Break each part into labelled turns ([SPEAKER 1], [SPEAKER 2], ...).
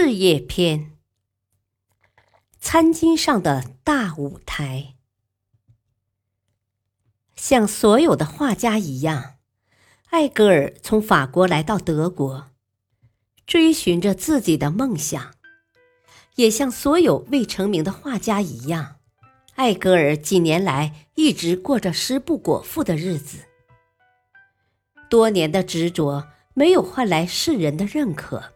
[SPEAKER 1] 事业篇：餐巾上的大舞台。像所有的画家一样，艾格尔从法国来到德国，追寻着自己的梦想。也像所有未成名的画家一样，艾格尔几年来一直过着食不果腹的日子。多年的执着没有换来世人的认可。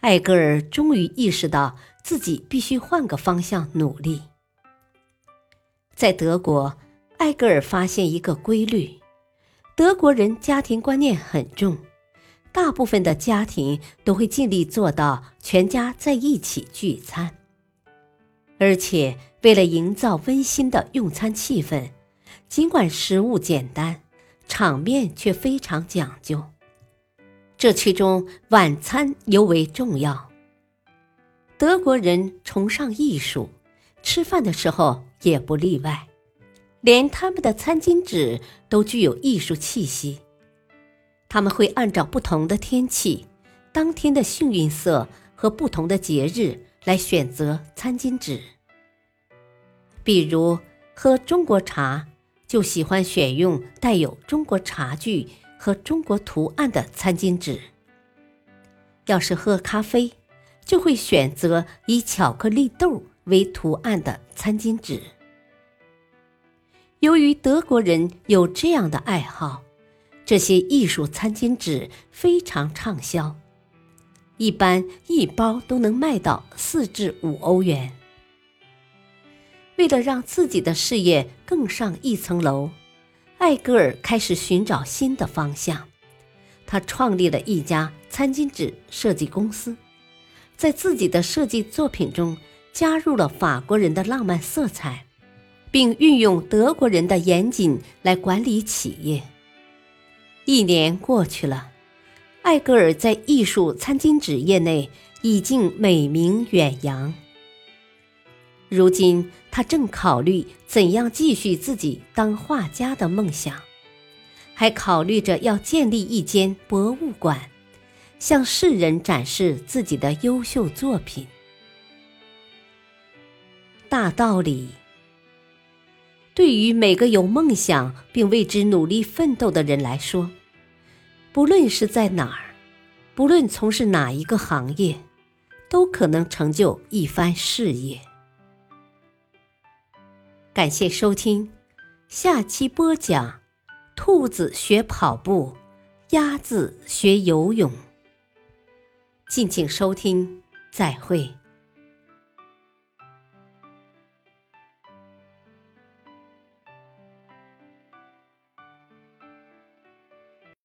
[SPEAKER 1] 艾格尔终于意识到自己必须换个方向努力。在德国，艾格尔发现一个规律：德国人家庭观念很重，大部分的家庭都会尽力做到全家在一起聚餐，而且为了营造温馨的用餐气氛，尽管食物简单，场面却非常讲究。这其中，晚餐尤为重要。德国人崇尚艺术，吃饭的时候也不例外，连他们的餐巾纸都具有艺术气息。他们会按照不同的天气、当天的幸运色和不同的节日来选择餐巾纸。比如喝中国茶，就喜欢选用带有中国茶具。和中国图案的餐巾纸。要是喝咖啡，就会选择以巧克力豆为图案的餐巾纸。由于德国人有这样的爱好，这些艺术餐巾纸非常畅销，一般一包都能卖到四至五欧元。为了让自己的事业更上一层楼。艾格尔开始寻找新的方向，他创立了一家餐巾纸设计公司，在自己的设计作品中加入了法国人的浪漫色彩，并运用德国人的严谨来管理企业。一年过去了，艾格尔在艺术餐巾纸业内已经美名远扬。如今，他正考虑怎样继续自己当画家的梦想，还考虑着要建立一间博物馆，向世人展示自己的优秀作品。大道理，对于每个有梦想并为之努力奋斗的人来说，不论是在哪儿，不论从事哪一个行业，都可能成就一番事业。感谢收听，下期播讲：兔子学跑步，鸭子学游泳。敬请收听，再会。